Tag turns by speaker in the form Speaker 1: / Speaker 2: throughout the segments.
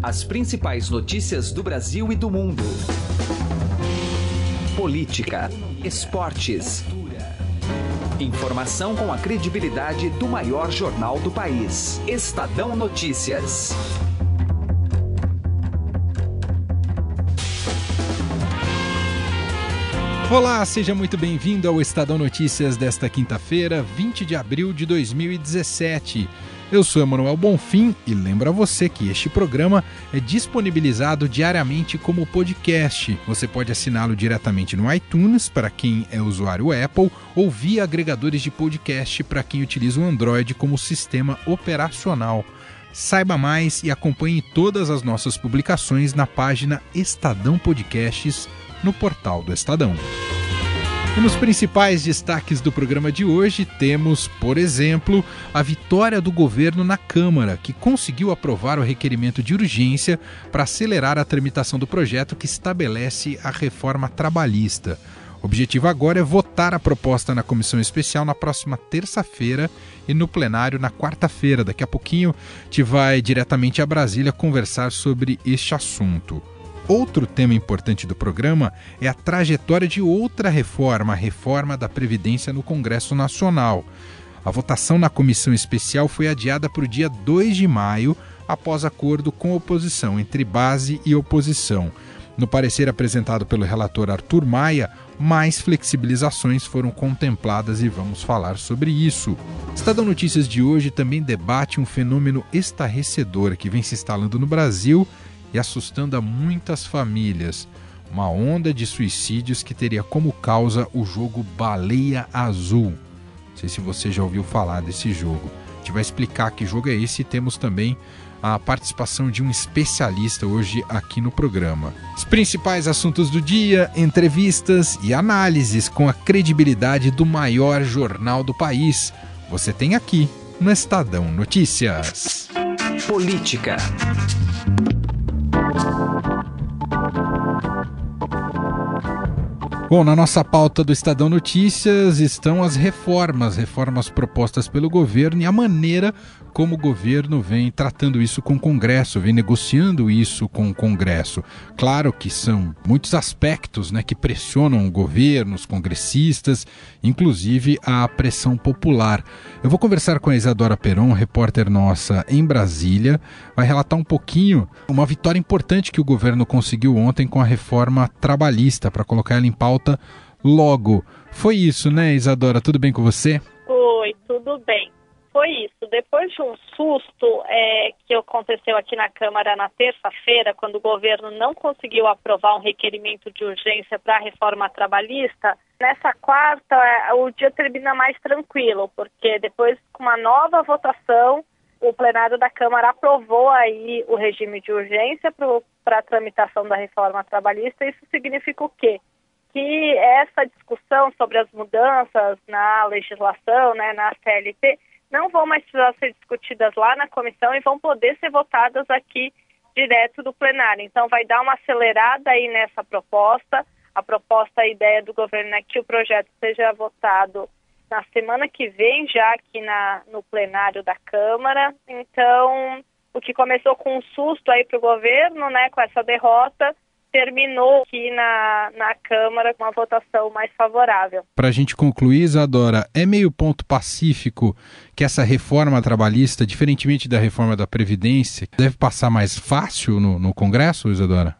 Speaker 1: As principais notícias do Brasil e do mundo. Política, esportes. Informação com a credibilidade do maior jornal do país. Estadão Notícias.
Speaker 2: Olá, seja muito bem-vindo ao Estadão Notícias desta quinta-feira, 20 de abril de 2017. Eu sou Emanuel Bonfim e lembro a você que este programa é disponibilizado diariamente como podcast. Você pode assiná-lo diretamente no iTunes para quem é usuário Apple ou via agregadores de podcast para quem utiliza o Android como sistema operacional. Saiba mais e acompanhe todas as nossas publicações na página Estadão Podcasts no portal do Estadão. E nos principais destaques do programa de hoje temos, por exemplo, a vitória do governo na Câmara, que conseguiu aprovar o requerimento de urgência para acelerar a tramitação do projeto que estabelece a reforma trabalhista. O objetivo agora é votar a proposta na comissão especial na próxima terça-feira e no plenário na quarta-feira. Daqui a pouquinho, te vai diretamente a Brasília conversar sobre este assunto. Outro tema importante do programa é a trajetória de outra reforma, a reforma da Previdência no Congresso Nacional. A votação na comissão especial foi adiada para o dia 2 de maio, após acordo com oposição entre base e oposição. No parecer apresentado pelo relator Arthur Maia, mais flexibilizações foram contempladas e vamos falar sobre isso. Estadão Notícias de hoje também debate um fenômeno estarrecedor que vem se instalando no Brasil e assustando a muitas famílias. Uma onda de suicídios que teria como causa o jogo Baleia Azul. Não sei se você já ouviu falar desse jogo. A gente vai explicar que jogo é esse e temos também a participação de um especialista hoje aqui no programa. Os principais assuntos do dia, entrevistas e análises com a credibilidade do maior jornal do país. Você tem aqui no Estadão Notícias.
Speaker 1: Política.
Speaker 2: Bom, na nossa pauta do Estadão Notícias estão as reformas, reformas propostas pelo governo e a maneira como o governo vem tratando isso com o Congresso, vem negociando isso com o Congresso. Claro que são muitos aspectos né, que pressionam o governo, os congressistas, inclusive a pressão popular. Eu vou conversar com a Isadora Peron, repórter nossa em Brasília, vai relatar um pouquinho uma vitória importante que o governo conseguiu ontem com a reforma trabalhista, para colocar ela em pauta logo. Foi isso, né, Isadora? Tudo bem com você?
Speaker 3: Oi, tudo bem foi isso. Depois de um susto é, que aconteceu aqui na Câmara na terça-feira, quando o governo não conseguiu aprovar um requerimento de urgência para a reforma trabalhista, nessa quarta é, o dia termina mais tranquilo, porque depois, com uma nova votação, o plenário da Câmara aprovou aí o regime de urgência para a tramitação da reforma trabalhista. Isso significa o quê? Que essa discussão sobre as mudanças na legislação, né, na CLT, não vão mais precisar ser discutidas lá na comissão e vão poder ser votadas aqui direto do plenário. Então, vai dar uma acelerada aí nessa proposta. A proposta, a ideia do governo é que o projeto seja votado na semana que vem, já aqui na, no plenário da Câmara. Então, o que começou com um susto aí para o governo, né, com essa derrota, terminou aqui na, na Câmara com uma votação mais favorável.
Speaker 2: Para a gente concluir, Isadora, é meio ponto pacífico que essa reforma trabalhista, diferentemente da reforma da Previdência, deve passar mais fácil no, no Congresso, Isadora?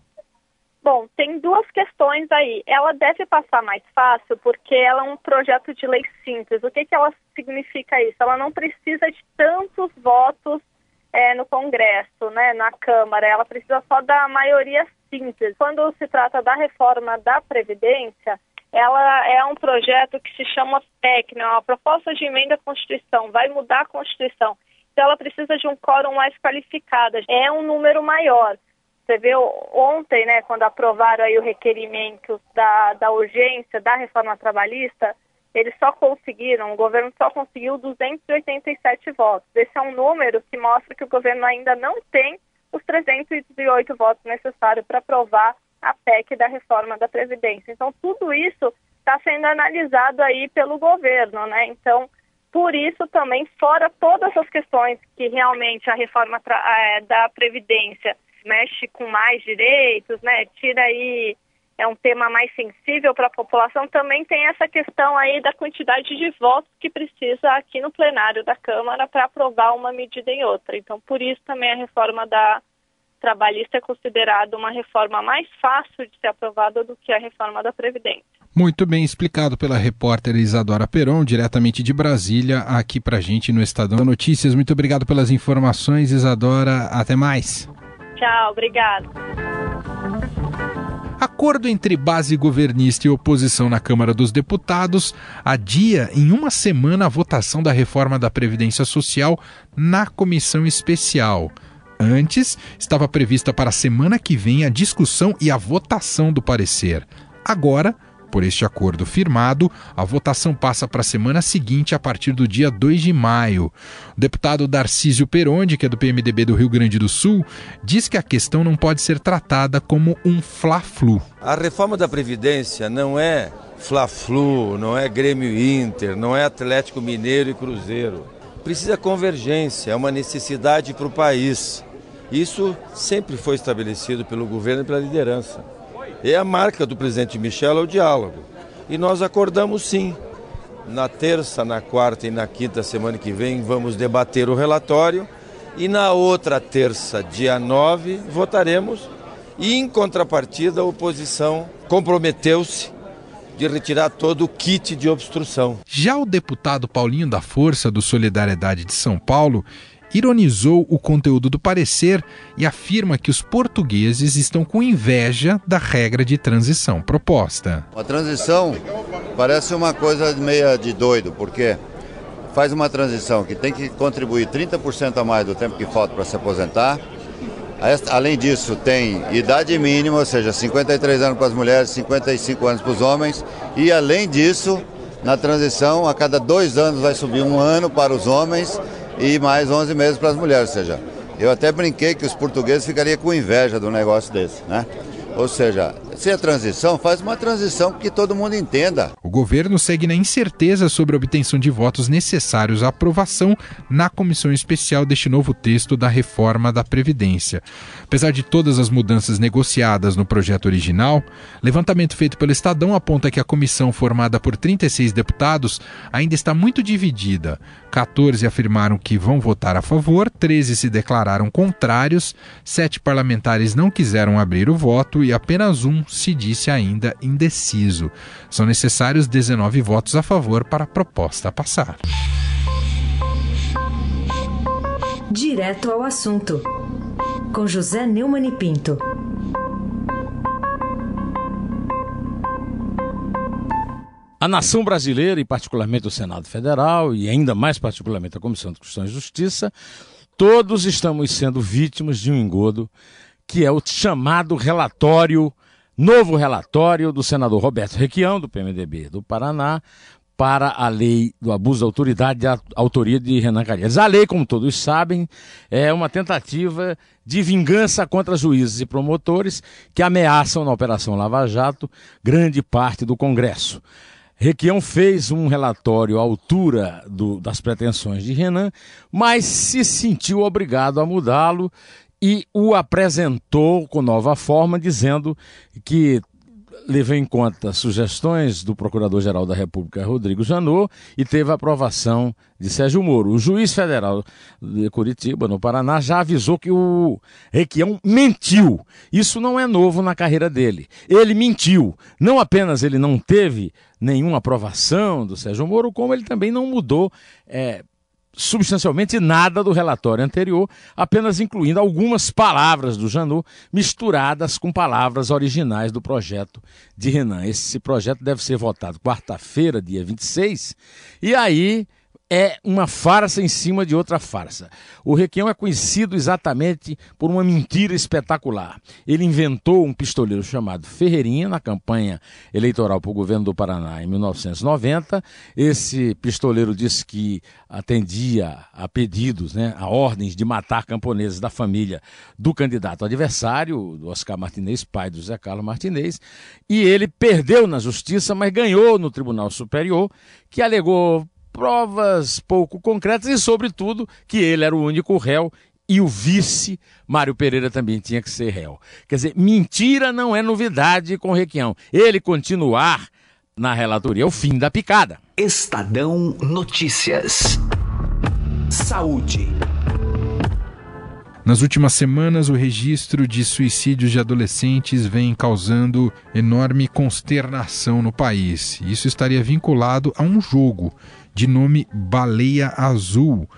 Speaker 3: Bom, tem duas questões aí. Ela deve passar mais fácil porque ela é um projeto de lei simples. O que, que ela significa isso? Ela não precisa de tantos votos é, no Congresso, né, na Câmara. Ela precisa só da maioria simples. Quando se trata da reforma da Previdência, ela é um projeto que se chama PEC, né, uma proposta de emenda à Constituição, vai mudar a Constituição. Então ela precisa de um quórum mais qualificado, é um número maior. Você viu ontem, né, quando aprovaram aí o requerimento da, da urgência da reforma trabalhista, eles só conseguiram, o governo só conseguiu 287 votos. Esse é um número que mostra que o governo ainda não tem os 308 votos necessários para aprovar a PEC da reforma da Previdência. Então, tudo isso está sendo analisado aí pelo governo, né? Então, por isso também, fora todas as questões que realmente a reforma é, da Previdência mexe com mais direitos, né? Tira aí é um tema mais sensível para a população, também tem essa questão aí da quantidade de votos que precisa aqui no plenário da Câmara para aprovar uma medida em outra. Então, por isso também a reforma da trabalhista é considerada uma reforma mais fácil de ser aprovada do que a reforma da Previdência.
Speaker 2: Muito bem explicado pela repórter Isadora Peron, diretamente de Brasília, aqui para gente no Estadão Notícias. Muito obrigado pelas informações, Isadora. Até mais.
Speaker 3: Tchau, obrigado.
Speaker 2: Acordo entre base governista e oposição na Câmara dos Deputados adia em uma semana a votação da reforma da Previdência Social na comissão especial. Antes, estava prevista para a semana que vem a discussão e a votação do parecer. Agora, por este acordo firmado, a votação passa para a semana seguinte, a partir do dia 2 de maio. O deputado Darcísio Peronde, que é do PMDB do Rio Grande do Sul, diz que a questão não pode ser tratada como um fla-flu.
Speaker 4: A reforma da Previdência não é fla-flu, não é Grêmio Inter, não é Atlético Mineiro e Cruzeiro. Precisa convergência, é uma necessidade para o país. Isso sempre foi estabelecido pelo governo e pela liderança. E a marca do presidente Michel é o diálogo. E nós acordamos sim. Na terça, na quarta e na quinta semana que vem vamos debater o relatório. E na outra terça, dia 9, votaremos. E em contrapartida, a oposição comprometeu-se de retirar todo o kit de obstrução.
Speaker 2: Já o deputado Paulinho da Força do Solidariedade de São Paulo ironizou o conteúdo do parecer e afirma que os portugueses estão com inveja da regra de transição proposta.
Speaker 5: A transição parece uma coisa meia de doido, porque faz uma transição que tem que contribuir 30% a mais do tempo que falta para se aposentar. Além disso, tem idade mínima, ou seja, 53 anos para as mulheres, 55 anos para os homens. E além disso, na transição, a cada dois anos vai subir um ano para os homens e mais 11 meses para as mulheres, ou seja, eu até brinquei que os portugueses ficariam com inveja do negócio desse, né? Ou seja, se é transição, faz uma transição que todo mundo entenda.
Speaker 2: O governo segue na incerteza sobre a obtenção de votos necessários à aprovação na comissão especial deste novo texto da reforma da Previdência. Apesar de todas as mudanças negociadas no projeto original, levantamento feito pelo Estadão aponta que a comissão, formada por 36 deputados, ainda está muito dividida. 14 afirmaram que vão votar a favor, 13 se declararam contrários, sete parlamentares não quiseram abrir o voto e apenas um se disse ainda indeciso. São necessários 19 votos a favor para a proposta passar.
Speaker 6: Direto ao assunto, com José Neumann e Pinto.
Speaker 7: A nação brasileira, e particularmente o Senado Federal, e ainda mais particularmente a Comissão de Constituição e Justiça, todos estamos sendo vítimas de um engodo que é o chamado relatório Novo relatório do senador Roberto Requião, do PMDB do Paraná, para a lei do abuso de autoridade de autoria de Renan Calheiros. A lei, como todos sabem, é uma tentativa de vingança contra juízes e promotores que ameaçam na Operação Lava Jato grande parte do Congresso. Requião fez um relatório à altura do, das pretensões de Renan, mas se sentiu obrigado a mudá-lo e o apresentou com nova forma, dizendo que levou em conta sugestões do Procurador-Geral da República, Rodrigo Janot, e teve a aprovação de Sérgio Moro. O juiz federal de Curitiba, no Paraná, já avisou que o Requião mentiu. Isso não é novo na carreira dele. Ele mentiu. Não apenas ele não teve nenhuma aprovação do Sérgio Moro, como ele também não mudou é, substancialmente nada do relatório anterior, apenas incluindo algumas palavras do Janot misturadas com palavras originais do projeto de Renan. Esse projeto deve ser votado quarta-feira, dia 26, e aí é uma farsa em cima de outra farsa. O Requião é conhecido exatamente por uma mentira espetacular. Ele inventou um pistoleiro chamado Ferreirinha na campanha eleitoral para o governo do Paraná em 1990. Esse pistoleiro disse que atendia a pedidos, né, a ordens de matar camponeses da família do candidato adversário, do Oscar Martinez, pai do José Carlos Martinez, e ele perdeu na justiça, mas ganhou no Tribunal Superior, que alegou provas pouco concretas e, sobretudo, que ele era o único réu e o vice, Mário Pereira, também tinha que ser réu. Quer dizer, mentira não é novidade com Requião. Ele continuar na relatoria é o fim da picada.
Speaker 1: Estadão Notícias. Saúde.
Speaker 2: Nas últimas semanas, o registro de suicídios de adolescentes vem causando enorme consternação no país. Isso estaria vinculado a um jogo de nome Baleia Azul.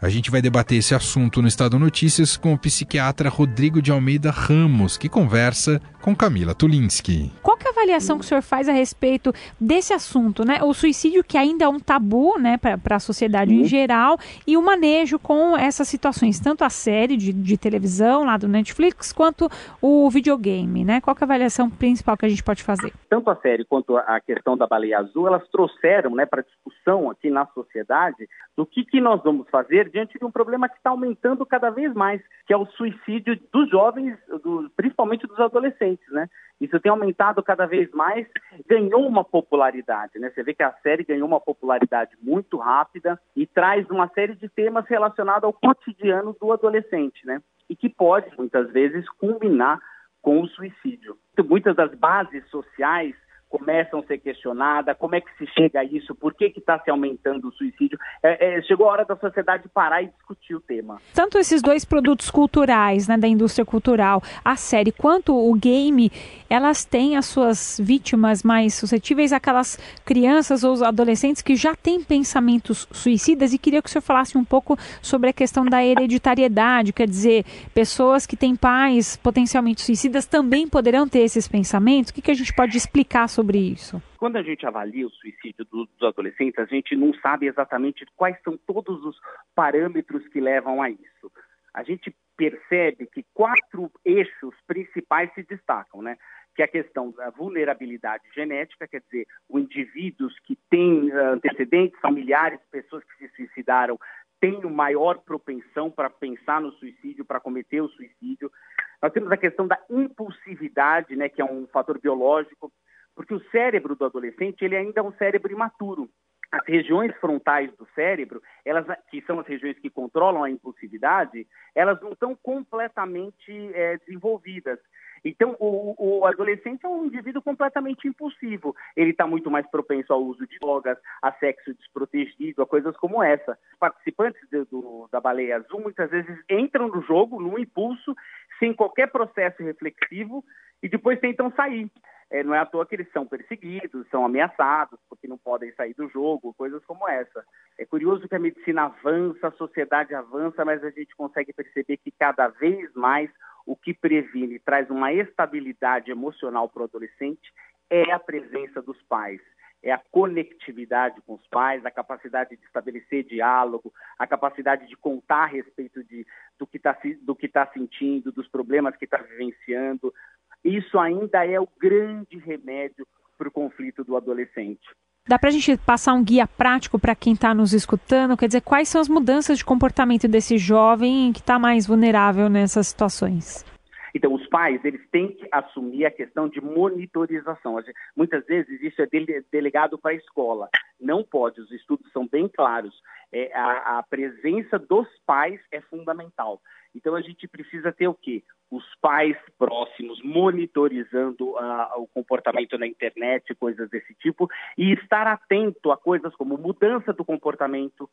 Speaker 2: A gente vai debater esse assunto no Estado Notícias com o psiquiatra Rodrigo de Almeida Ramos, que conversa com Camila Tulinski.
Speaker 8: Qual é a avaliação que o senhor faz a respeito desse assunto, né? O suicídio que ainda é um tabu, né, para a sociedade em geral, e o manejo com essas situações, tanto a série de, de televisão lá do Netflix, quanto o videogame, né? Qual é a avaliação principal que a gente pode fazer?
Speaker 9: Tanto a série quanto a questão da baleia azul, elas trouxeram, né, para discussão aqui na sociedade do que, que nós vamos fazer diante de um problema que está aumentando cada vez mais, que é o suicídio dos jovens, do, principalmente dos adolescentes, né? Isso tem aumentado cada vez mais, ganhou uma popularidade, né? Você vê que a série ganhou uma popularidade muito rápida e traz uma série de temas relacionados ao cotidiano do adolescente, né? E que pode, muitas vezes, combinar com o suicídio. Muitas das bases sociais começam a ser questionadas, como é que se chega a isso, por que está se aumentando o suicídio. É, é, chegou a hora da sociedade parar e discutir o tema.
Speaker 8: Tanto esses dois produtos culturais, né, da indústria cultural, a série, quanto o game, elas têm as suas vítimas mais suscetíveis, aquelas crianças ou adolescentes que já têm pensamentos suicidas, e queria que o senhor falasse um pouco sobre a questão da hereditariedade, quer dizer, pessoas que têm pais potencialmente suicidas também poderão ter esses pensamentos. O que, que a gente pode explicar sobre isso?
Speaker 9: Quando a gente avalia o suicídio dos adolescentes, a gente não sabe exatamente quais são todos os parâmetros que levam a isso. A gente percebe que quatro eixos principais se destacam, né? Que é a questão da vulnerabilidade genética, quer dizer, os indivíduos que têm ah, antecedentes familiares, pessoas que se suicidaram, têm maior propensão para pensar no suicídio, para cometer o suicídio. Nós temos a questão da impulsividade, né, que é um fator biológico porque o cérebro do adolescente ele ainda é um cérebro imaturo. As regiões frontais do cérebro, elas, que são as regiões que controlam a impulsividade, elas não estão completamente é, desenvolvidas. Então, o, o, adolescente é um indivíduo completamente impulsivo. Ele está muito mais propenso ao uso de drogas, a sexo desprotegido, a coisas como essa. Os participantes do, do, da baleia azul muitas vezes entram no jogo, num impulso, sem qualquer processo reflexivo, e depois tentam sair. É, não é à toa que eles são perseguidos, são ameaçados, porque não podem sair do jogo, coisas como essa. É curioso que a medicina avança, a sociedade avança, mas a gente consegue perceber que cada vez mais o que previne traz uma estabilidade emocional para o adolescente é a presença dos pais é a conectividade com os pais, a capacidade de estabelecer diálogo, a capacidade de contar a respeito de, do que está tá sentindo, dos problemas que está vivenciando, isso ainda é o grande remédio para o conflito do adolescente.
Speaker 8: Dá para a gente passar um guia prático para quem está nos escutando? Quer dizer, quais são as mudanças de comportamento desse jovem que está mais vulnerável nessas situações?
Speaker 9: Então, os pais, eles têm que assumir a questão de monitorização. Muitas vezes isso é delegado para a escola. Não pode, os estudos são bem claros. É, a, a presença dos pais é fundamental. Então, a gente precisa ter o quê? Os pais próximos monitorizando uh, o comportamento na internet, coisas desse tipo, e estar atento a coisas como mudança do comportamento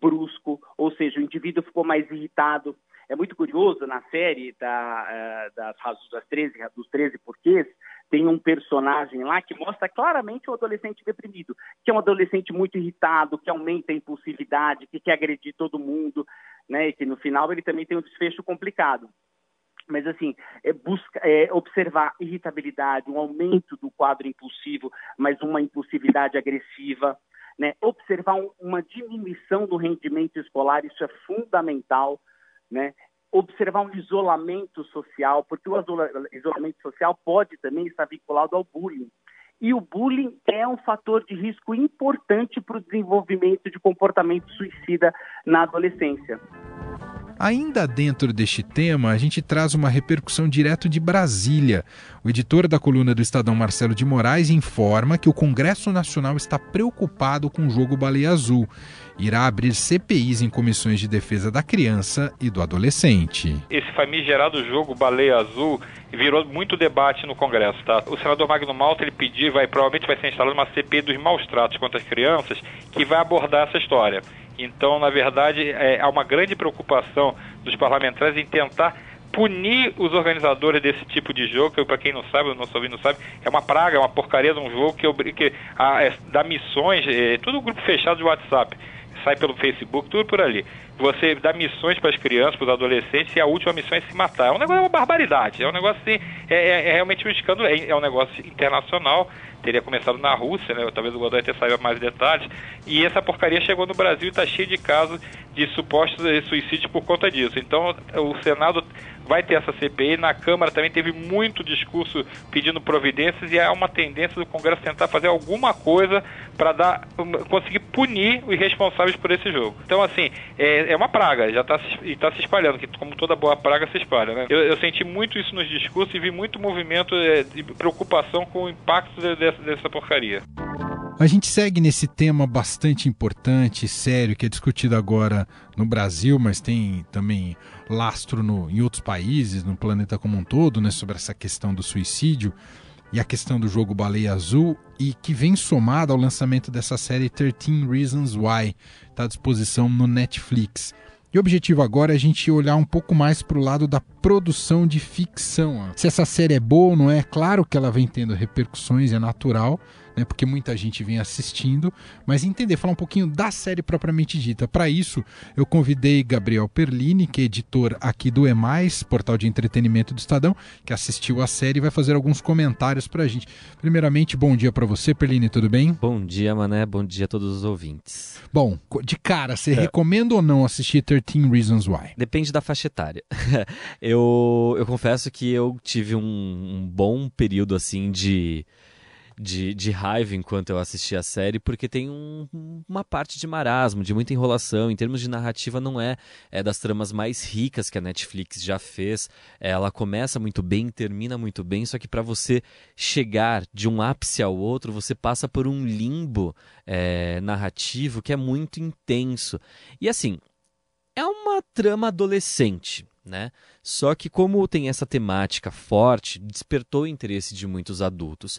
Speaker 9: brusco, ou seja, o indivíduo ficou mais irritado, é muito curioso, na série da, uh, das, das 13, dos 13 porquês, tem um personagem lá que mostra claramente o adolescente deprimido, que é um adolescente muito irritado, que aumenta a impulsividade, que quer agredir todo mundo, né? E que no final ele também tem um desfecho complicado. Mas assim, é, busca, é, observar irritabilidade, um aumento do quadro impulsivo, mas uma impulsividade agressiva, né? Observar um, uma diminuição do rendimento escolar, isso é fundamental né? observar um isolamento social, porque o isolamento social pode também estar vinculado ao bullying. E o bullying é um fator de risco importante para o desenvolvimento de comportamento suicida na adolescência.
Speaker 2: Ainda dentro deste tema, a gente traz uma repercussão direto de Brasília. O editor da coluna do Estadão, Marcelo de Moraes, informa que o Congresso Nacional está preocupado com o jogo Baleia Azul. Irá abrir CPIs em comissões de defesa da criança e do adolescente.
Speaker 10: Esse famigerado jogo Baleia Azul virou muito debate no Congresso, tá? O senador Magno Malta ele pediu, vai provavelmente vai ser instalada uma CPI dos maus tratos contra as crianças que vai abordar essa história. Então, na verdade, é, há uma grande preocupação dos parlamentares em tentar punir os organizadores desse tipo de jogo, que para quem não sabe, o nosso ouvinte não sabe, é uma praga, é uma porcaria de um jogo que, que a, é, dá missões, é, tudo grupo fechado de WhatsApp, sai pelo Facebook, tudo por ali. Você dá missões para as crianças, para os adolescentes, e a última missão é se matar. É um negócio, é uma barbaridade, é um negócio assim, é, é, é realmente um escândalo, é, é um negócio internacional, teria começado na Rússia, né? talvez o Godoy tenha saído mais detalhes, e essa porcaria chegou no Brasil e está cheio de casos de supostos suicídios por conta disso. Então, o Senado vai ter essa CPI, na Câmara também teve muito discurso pedindo providências, e há uma tendência do Congresso tentar fazer alguma coisa para dar conseguir punir os responsáveis por esse jogo. Então, assim, é, é uma praga, já está tá se espalhando, que como toda boa praga se espalha. Né? Eu, eu senti muito isso nos discursos e vi muito movimento é, de preocupação com o impacto de, de, dessa porcaria.
Speaker 2: A gente segue nesse tema bastante importante, sério, que é discutido agora no Brasil, mas tem também lastro no, em outros países, no planeta como um todo, né, sobre essa questão do suicídio e a questão do jogo Baleia Azul, e que vem somado ao lançamento dessa série 13 Reasons Why, está à disposição no Netflix. E o objetivo agora é a gente olhar um pouco mais para o lado da produção de ficção. Se essa série é boa ou não é, claro que ela vem tendo repercussões, é natural, né, porque muita gente vem assistindo, mas entender, falar um pouquinho da série propriamente dita. Para isso, eu convidei Gabriel Perlini, que é editor aqui do EMAIS, portal de entretenimento do Estadão, que assistiu a série e vai fazer alguns comentários para a gente. Primeiramente, bom dia para você, Perlini, tudo bem?
Speaker 11: Bom dia, Mané, bom dia a todos os ouvintes.
Speaker 2: Bom, de cara, você é. recomenda ou não assistir 13 Reasons Why?
Speaker 11: Depende da faixa etária. eu, eu confesso que eu tive um, um bom período assim de de, de raiva enquanto eu assisti a série, porque tem um, uma parte de marasmo, de muita enrolação. Em termos de narrativa, não é, é das tramas mais ricas que a Netflix já fez. Ela começa muito bem, termina muito bem, só que para você chegar de um ápice ao outro, você passa por um limbo é, narrativo que é muito intenso. E assim, é uma trama adolescente. Né? Só que como tem essa temática forte, despertou o interesse de muitos adultos.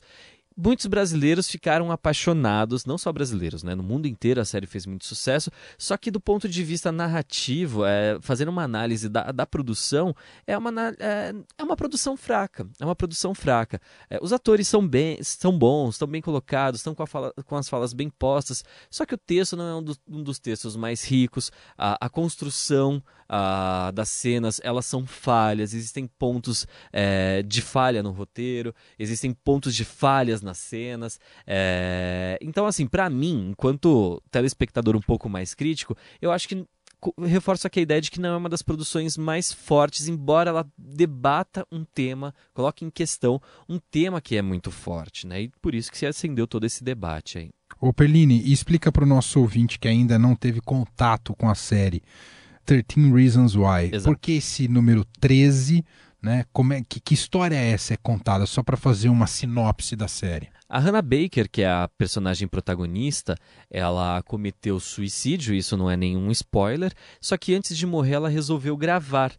Speaker 11: Muitos brasileiros ficaram apaixonados, não só brasileiros, né? No mundo inteiro a série fez muito sucesso, só que do ponto de vista narrativo, é, fazendo uma análise da, da produção, é uma, é, é, uma produção fraca. É uma produção fraca. É, os atores são, bem, são bons, estão bem colocados, estão com, fala, com, as falas bem postas, só que o texto não é um, do, um dos textos mais ricos, a, a construção a, das cenas, elas são falhas, existem pontos é, de falha no roteiro, existem pontos de falhas nas cenas. É... Então, assim, para mim, enquanto telespectador um pouco mais crítico, eu acho que reforço aqui a ideia de que não é uma das produções mais fortes, embora ela debata um tema, coloque em questão um tema que é muito forte, né? E por isso que se acendeu todo esse debate aí.
Speaker 2: Ô Perline, explica para o nosso ouvinte que ainda não teve contato com a série 13 Reasons Why. Exato. Por que esse número 13 né? Como é, que, que história é essa é contada? Só para fazer uma sinopse da série.
Speaker 11: A Hannah Baker, que é a personagem protagonista, ela cometeu suicídio, isso não é nenhum spoiler, só que antes de morrer ela resolveu gravar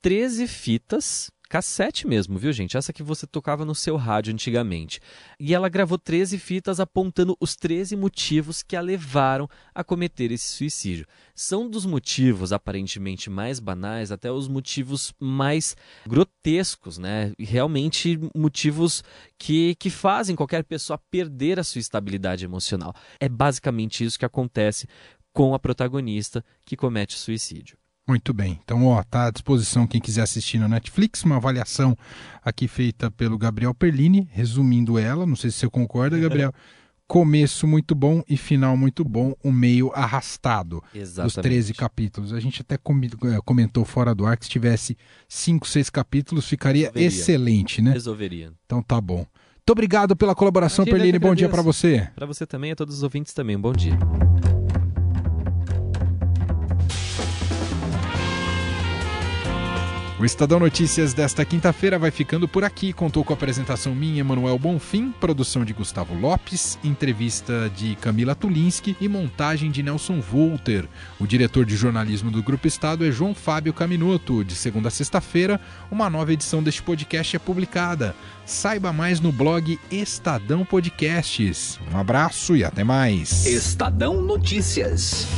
Speaker 11: 13 fitas cassete mesmo, viu, gente? Essa que você tocava no seu rádio antigamente. E ela gravou 13 fitas apontando os 13 motivos que a levaram a cometer esse suicídio. São dos motivos aparentemente mais banais até os motivos mais grotescos, né? Realmente motivos que, que fazem qualquer pessoa perder a sua estabilidade emocional. É basicamente isso que acontece com a protagonista que comete suicídio.
Speaker 2: Muito bem. Então, ó, tá à disposição quem quiser assistir na Netflix, uma avaliação aqui feita pelo Gabriel Perlini, resumindo ela, não sei se você concorda, Gabriel. Começo muito bom e final muito bom, o um meio arrastado
Speaker 11: Exatamente.
Speaker 2: dos 13 capítulos. A gente até eh, comentou fora do ar que se tivesse 5, 6 capítulos ficaria Resolveria. excelente, né?
Speaker 11: Resolveria.
Speaker 2: Então tá bom. Muito obrigado pela colaboração, Perlini. Bom dia para você.
Speaker 11: Para você também e a todos os ouvintes também. Bom dia.
Speaker 2: O Estadão Notícias desta quinta-feira vai ficando por aqui. Contou com a apresentação minha, Emanuel Bonfim, produção de Gustavo Lopes, entrevista de Camila Tulinski e montagem de Nelson Volter. O diretor de jornalismo do Grupo Estado é João Fábio Caminoto. De segunda a sexta-feira, uma nova edição deste podcast é publicada. Saiba mais no blog Estadão Podcasts. Um abraço e até mais.
Speaker 1: Estadão Notícias.